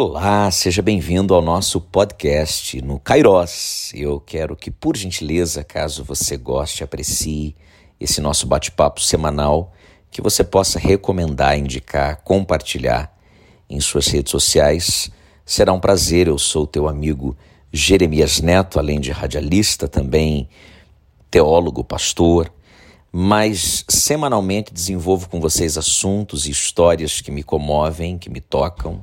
Olá, seja bem-vindo ao nosso podcast no Kairos. Eu quero que, por gentileza, caso você goste, aprecie esse nosso bate-papo semanal, que você possa recomendar, indicar, compartilhar em suas redes sociais. Será um prazer. Eu sou teu amigo Jeremias Neto, além de radialista, também teólogo, pastor. Mas semanalmente desenvolvo com vocês assuntos e histórias que me comovem, que me tocam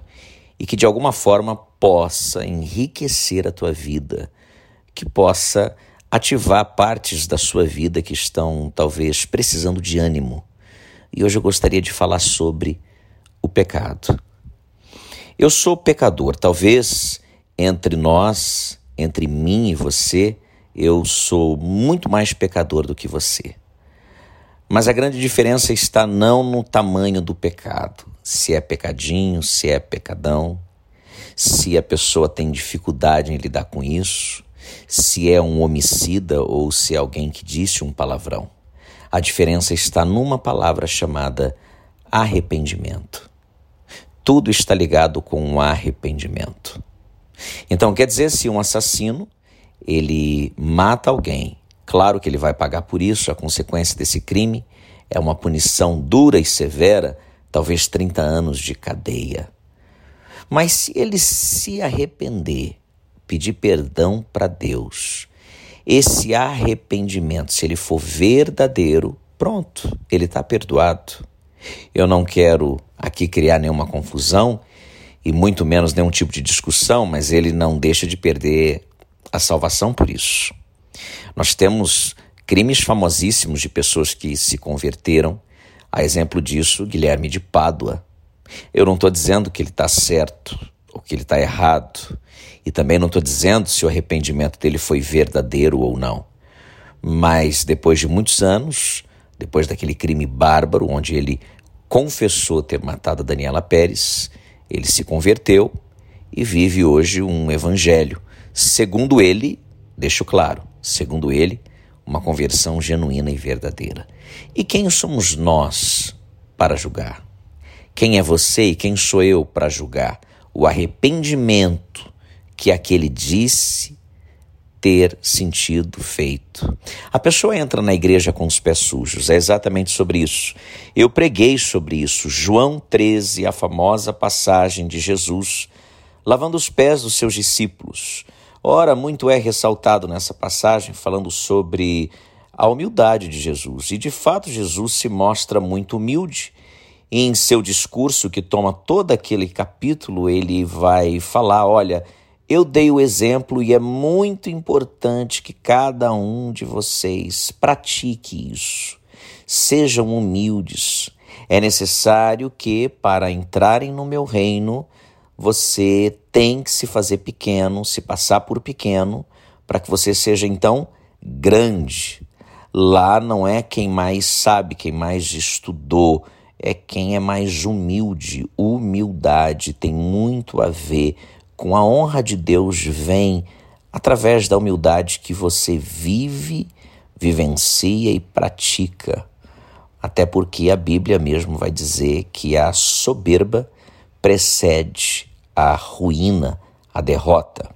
e que de alguma forma possa enriquecer a tua vida, que possa ativar partes da sua vida que estão talvez precisando de ânimo. E hoje eu gostaria de falar sobre o pecado. Eu sou pecador, talvez entre nós, entre mim e você, eu sou muito mais pecador do que você. Mas a grande diferença está não no tamanho do pecado, se é pecadinho, se é pecadão, se a pessoa tem dificuldade em lidar com isso, se é um homicida ou se é alguém que disse um palavrão. A diferença está numa palavra chamada arrependimento. Tudo está ligado com o arrependimento. Então, quer dizer, se um assassino ele mata alguém, claro que ele vai pagar por isso, a consequência desse crime é uma punição dura e severa, talvez 30 anos de cadeia. Mas se ele se arrepender, pedir perdão para Deus, esse arrependimento, se ele for verdadeiro, pronto, ele está perdoado. Eu não quero aqui criar nenhuma confusão e muito menos nenhum tipo de discussão, mas ele não deixa de perder a salvação por isso. Nós temos crimes famosíssimos de pessoas que se converteram a exemplo disso, Guilherme de Pádua. Eu não estou dizendo que ele está certo ou que ele está errado, e também não estou dizendo se o arrependimento dele foi verdadeiro ou não. Mas depois de muitos anos, depois daquele crime bárbaro onde ele confessou ter matado a Daniela Pérez, ele se converteu e vive hoje um evangelho. Segundo ele, deixo claro, segundo ele, uma conversão genuína e verdadeira. E quem somos nós para julgar? Quem é você e quem sou eu para julgar? O arrependimento que aquele disse ter sentido feito. A pessoa entra na igreja com os pés sujos, é exatamente sobre isso. Eu preguei sobre isso. João 13, a famosa passagem de Jesus lavando os pés dos seus discípulos. Ora, muito é ressaltado nessa passagem falando sobre a humildade de Jesus. E de fato, Jesus se mostra muito humilde. E em seu discurso, que toma todo aquele capítulo, ele vai falar: olha, eu dei o exemplo e é muito importante que cada um de vocês pratique isso. Sejam humildes. É necessário que, para entrarem no meu reino, você tem que se fazer pequeno, se passar por pequeno, para que você seja então grande. Lá não é quem mais sabe, quem mais estudou, é quem é mais humilde. Humildade tem muito a ver com a honra de Deus, vem através da humildade que você vive, vivencia e pratica. Até porque a Bíblia mesmo vai dizer que a soberba precede a ruína, a derrota.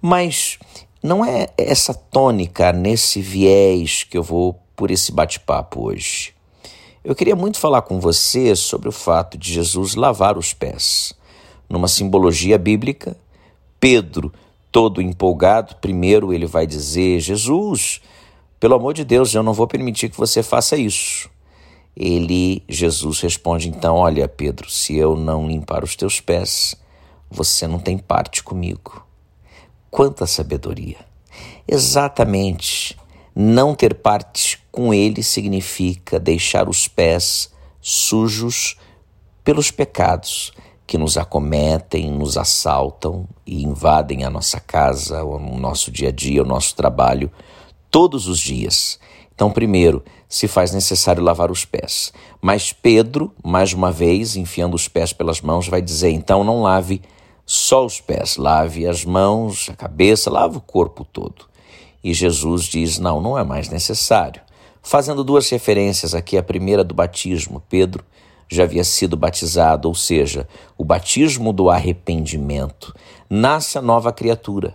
Mas não é essa tônica, nesse viés que eu vou por esse bate-papo hoje. Eu queria muito falar com você sobre o fato de Jesus lavar os pés. Numa simbologia bíblica, Pedro, todo empolgado, primeiro ele vai dizer: Jesus, pelo amor de Deus, eu não vou permitir que você faça isso. Ele, Jesus, responde então: Olha, Pedro, se eu não limpar os teus pés, você não tem parte comigo. Quanta sabedoria! Exatamente. Não ter parte com ele significa deixar os pés sujos pelos pecados que nos acometem, nos assaltam e invadem a nossa casa, o nosso dia a dia, o nosso trabalho, todos os dias. Então, primeiro, se faz necessário lavar os pés. Mas Pedro, mais uma vez, enfiando os pés pelas mãos, vai dizer: então não lave só os pés, lave as mãos, a cabeça, lave o corpo todo. E Jesus diz: não, não é mais necessário. Fazendo duas referências aqui, a primeira do batismo, Pedro já havia sido batizado, ou seja, o batismo do arrependimento. Nasce a nova criatura.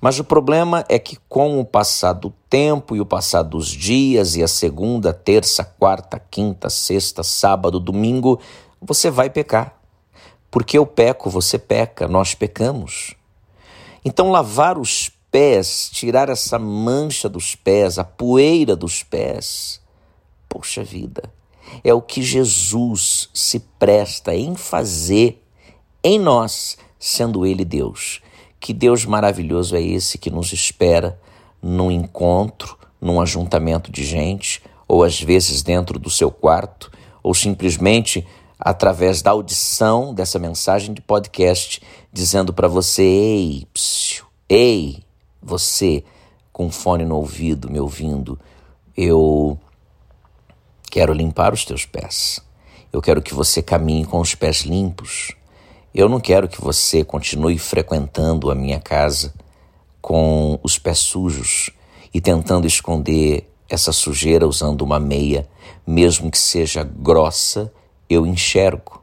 Mas o problema é que, com o passar do tempo e o passar dos dias, e a segunda, terça, quarta, quinta, sexta, sábado, domingo, você vai pecar. Porque eu peco, você peca, nós pecamos. Então, lavar os pés, tirar essa mancha dos pés, a poeira dos pés, poxa vida, é o que Jesus se presta em fazer em nós, sendo Ele Deus. Que Deus maravilhoso é esse que nos espera num encontro, num ajuntamento de gente, ou às vezes dentro do seu quarto, ou simplesmente através da audição dessa mensagem de podcast, dizendo para você: ei, psiu, ei, você com fone no ouvido, me ouvindo, eu quero limpar os teus pés. Eu quero que você caminhe com os pés limpos. Eu não quero que você continue frequentando a minha casa com os pés sujos e tentando esconder essa sujeira usando uma meia, mesmo que seja grossa, eu enxergo.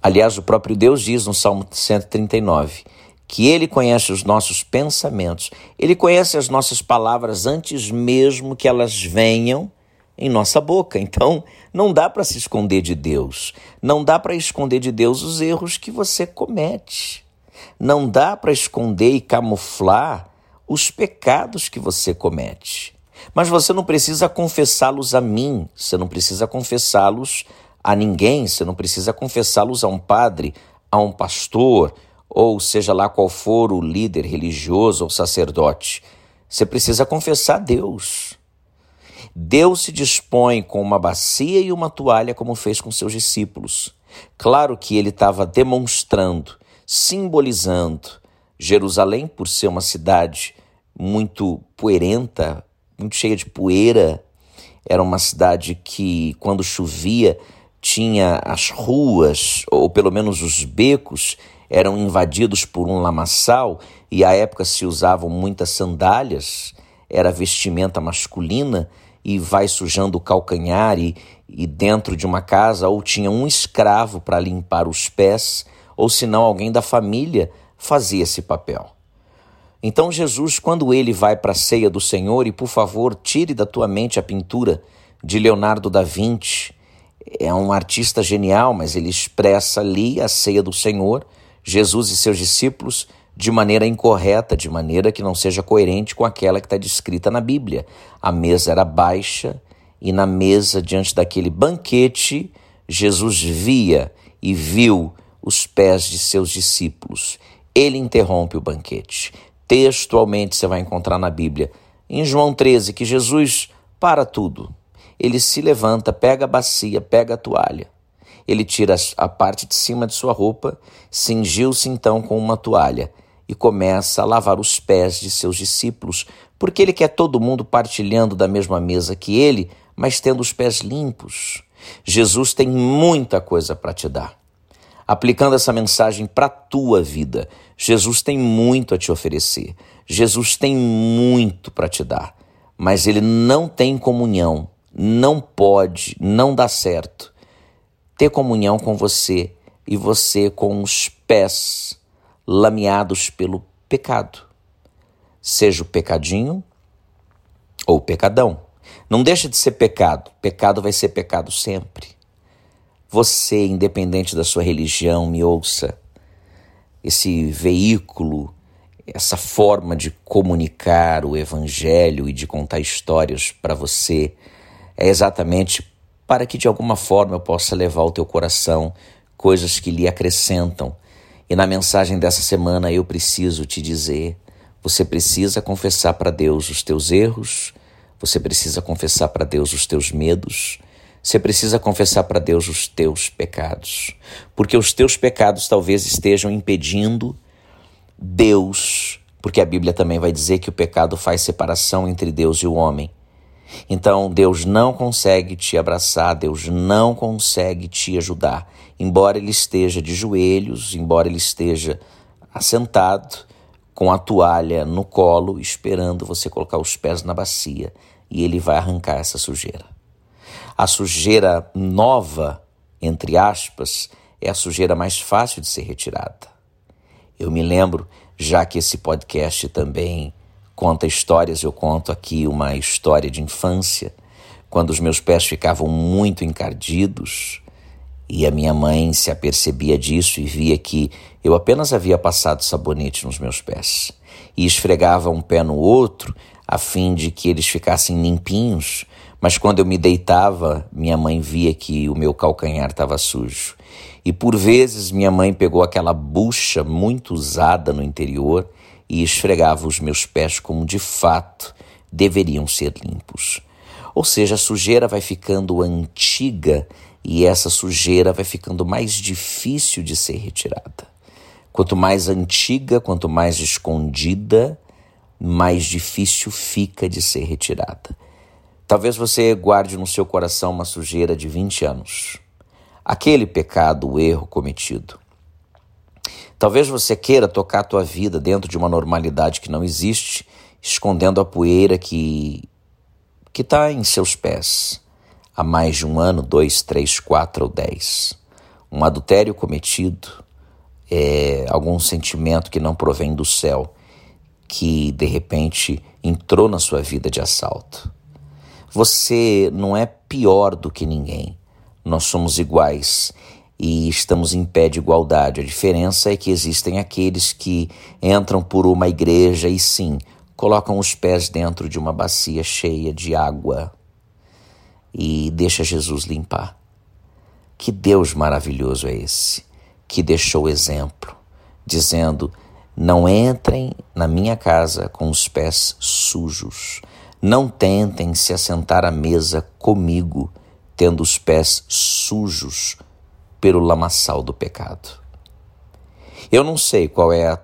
Aliás, o próprio Deus diz no Salmo 139 que Ele conhece os nossos pensamentos, Ele conhece as nossas palavras antes mesmo que elas venham em nossa boca. Então, não dá para se esconder de Deus. Não dá para esconder de Deus os erros que você comete. Não dá para esconder e camuflar os pecados que você comete. Mas você não precisa confessá-los a mim, você não precisa confessá-los a ninguém, você não precisa confessá-los a um padre, a um pastor, ou seja lá qual for o líder religioso ou sacerdote. Você precisa confessar a Deus. Deus se dispõe com uma bacia e uma toalha, como fez com seus discípulos. Claro que ele estava demonstrando, simbolizando Jerusalém, por ser uma cidade muito poeirenta, muito cheia de poeira. Era uma cidade que, quando chovia, tinha as ruas, ou pelo menos os becos, eram invadidos por um lamaçal e à época se usavam muitas sandálias, era vestimenta masculina e vai sujando o calcanhar e, e dentro de uma casa ou tinha um escravo para limpar os pés, ou senão alguém da família fazia esse papel. Então Jesus, quando ele vai para a ceia do Senhor, e por favor, tire da tua mente a pintura de Leonardo da Vinci, é um artista genial, mas ele expressa ali a ceia do Senhor, Jesus e seus discípulos de maneira incorreta, de maneira que não seja coerente com aquela que está descrita na Bíblia. A mesa era baixa e na mesa, diante daquele banquete, Jesus via e viu os pés de seus discípulos. Ele interrompe o banquete. Textualmente você vai encontrar na Bíblia, em João 13, que Jesus para tudo. Ele se levanta, pega a bacia, pega a toalha. Ele tira a parte de cima de sua roupa, cingiu-se então com uma toalha e começa a lavar os pés de seus discípulos, porque ele quer todo mundo partilhando da mesma mesa que ele, mas tendo os pés limpos. Jesus tem muita coisa para te dar. Aplicando essa mensagem para a tua vida, Jesus tem muito a te oferecer. Jesus tem muito para te dar, mas ele não tem comunhão, não pode, não dá certo ter comunhão com você e você com os pés lameados pelo pecado, seja o pecadinho ou o pecadão. Não deixa de ser pecado, pecado vai ser pecado sempre. Você, independente da sua religião, me ouça. Esse veículo, essa forma de comunicar o evangelho e de contar histórias para você é exatamente para que de alguma forma eu possa levar ao teu coração coisas que lhe acrescentam e na mensagem dessa semana eu preciso te dizer: você precisa confessar para Deus os teus erros, você precisa confessar para Deus os teus medos, você precisa confessar para Deus os teus pecados, porque os teus pecados talvez estejam impedindo Deus, porque a Bíblia também vai dizer que o pecado faz separação entre Deus e o homem. Então, Deus não consegue te abraçar, Deus não consegue te ajudar. Embora ele esteja de joelhos, embora ele esteja assentado, com a toalha no colo, esperando você colocar os pés na bacia, e ele vai arrancar essa sujeira. A sujeira nova entre aspas, é a sujeira mais fácil de ser retirada. Eu me lembro, já que esse podcast também conta histórias, eu conto aqui uma história de infância, quando os meus pés ficavam muito encardidos e a minha mãe se apercebia disso e via que eu apenas havia passado sabonete nos meus pés e esfregava um pé no outro a fim de que eles ficassem limpinhos, mas quando eu me deitava, minha mãe via que o meu calcanhar estava sujo. E por vezes minha mãe pegou aquela bucha muito usada no interior e esfregava os meus pés como de fato deveriam ser limpos. Ou seja, a sujeira vai ficando antiga e essa sujeira vai ficando mais difícil de ser retirada. Quanto mais antiga, quanto mais escondida, mais difícil fica de ser retirada. Talvez você guarde no seu coração uma sujeira de 20 anos, aquele pecado, o erro cometido. Talvez você queira tocar a tua vida dentro de uma normalidade que não existe, escondendo a poeira que que está em seus pés há mais de um ano, dois, três, quatro ou dez. Um adultério cometido, é, algum sentimento que não provém do céu que de repente entrou na sua vida de assalto. Você não é pior do que ninguém. Nós somos iguais e estamos em pé de igualdade. A diferença é que existem aqueles que entram por uma igreja e sim, colocam os pés dentro de uma bacia cheia de água e deixa Jesus limpar. Que Deus maravilhoso é esse, que deixou exemplo, dizendo: não entrem na minha casa com os pés sujos. Não tentem se assentar à mesa comigo, tendo os pés sujos pelo lamaçal do pecado. Eu não sei qual é a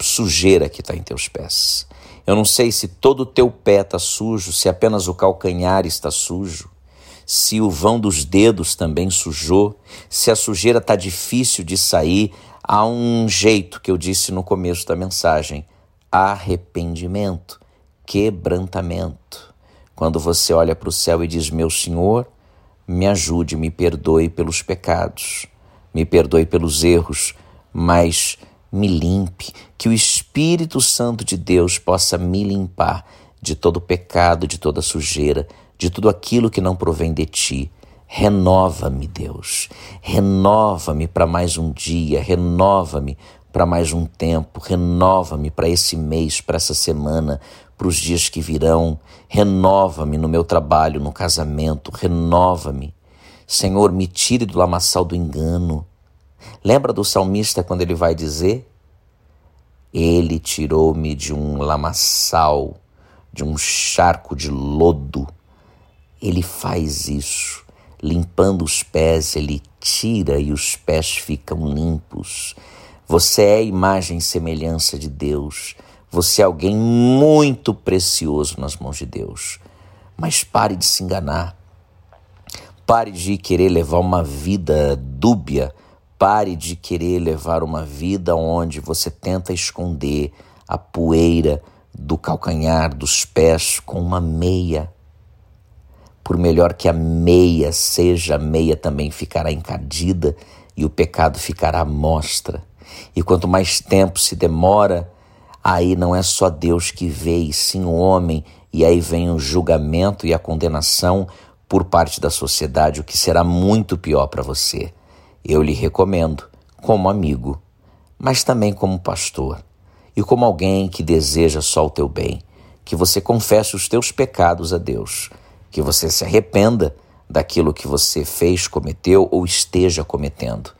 sujeira que está em teus pés. Eu não sei se todo o teu pé está sujo, se apenas o calcanhar está sujo, se o vão dos dedos também sujou, se a sujeira está difícil de sair, há um jeito que eu disse no começo da mensagem: arrependimento, quebrantamento. Quando você olha para o céu e diz: Meu Senhor, me ajude, me perdoe pelos pecados, me perdoe pelos erros, mas me limpe, que o Espírito Santo de Deus possa me limpar de todo pecado, de toda sujeira, de tudo aquilo que não provém de ti Renova-me, Deus. Renova-me para mais um dia, renova-me para mais um tempo, renova-me para esse mês, para essa semana, para os dias que virão. Renova-me no meu trabalho, no casamento, renova-me. Senhor, me tire do lamaçal do engano. Lembra do salmista quando ele vai dizer: Ele tirou-me de um lamaçal, de um charco de lodo. Ele faz isso limpando os pés, ele tira e os pés ficam limpos. Você é imagem e semelhança de Deus. Você é alguém muito precioso nas mãos de Deus. Mas pare de se enganar. Pare de querer levar uma vida dúbia. Pare de querer levar uma vida onde você tenta esconder a poeira do calcanhar, dos pés com uma meia por melhor que a meia seja, a meia também ficará encardida e o pecado ficará à mostra. E quanto mais tempo se demora, aí não é só Deus que vê, e sim o homem, e aí vem o julgamento e a condenação por parte da sociedade, o que será muito pior para você. Eu lhe recomendo, como amigo, mas também como pastor e como alguém que deseja só o teu bem, que você confesse os teus pecados a Deus que você se arrependa daquilo que você fez, cometeu ou esteja cometendo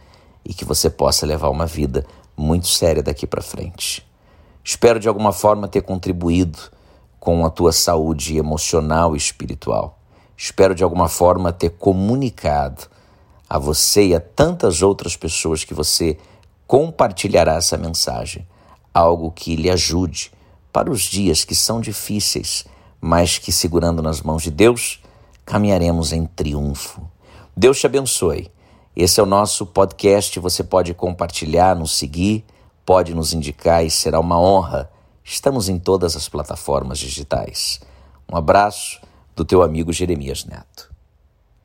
e que você possa levar uma vida muito séria daqui para frente. Espero de alguma forma ter contribuído com a tua saúde emocional e espiritual. Espero de alguma forma ter comunicado a você e a tantas outras pessoas que você compartilhará essa mensagem, algo que lhe ajude para os dias que são difíceis mas que segurando nas mãos de Deus, caminharemos em triunfo. Deus te abençoe. Esse é o nosso podcast. Você pode compartilhar, nos seguir, pode nos indicar e será uma honra. Estamos em todas as plataformas digitais. Um abraço do teu amigo Jeremias Neto.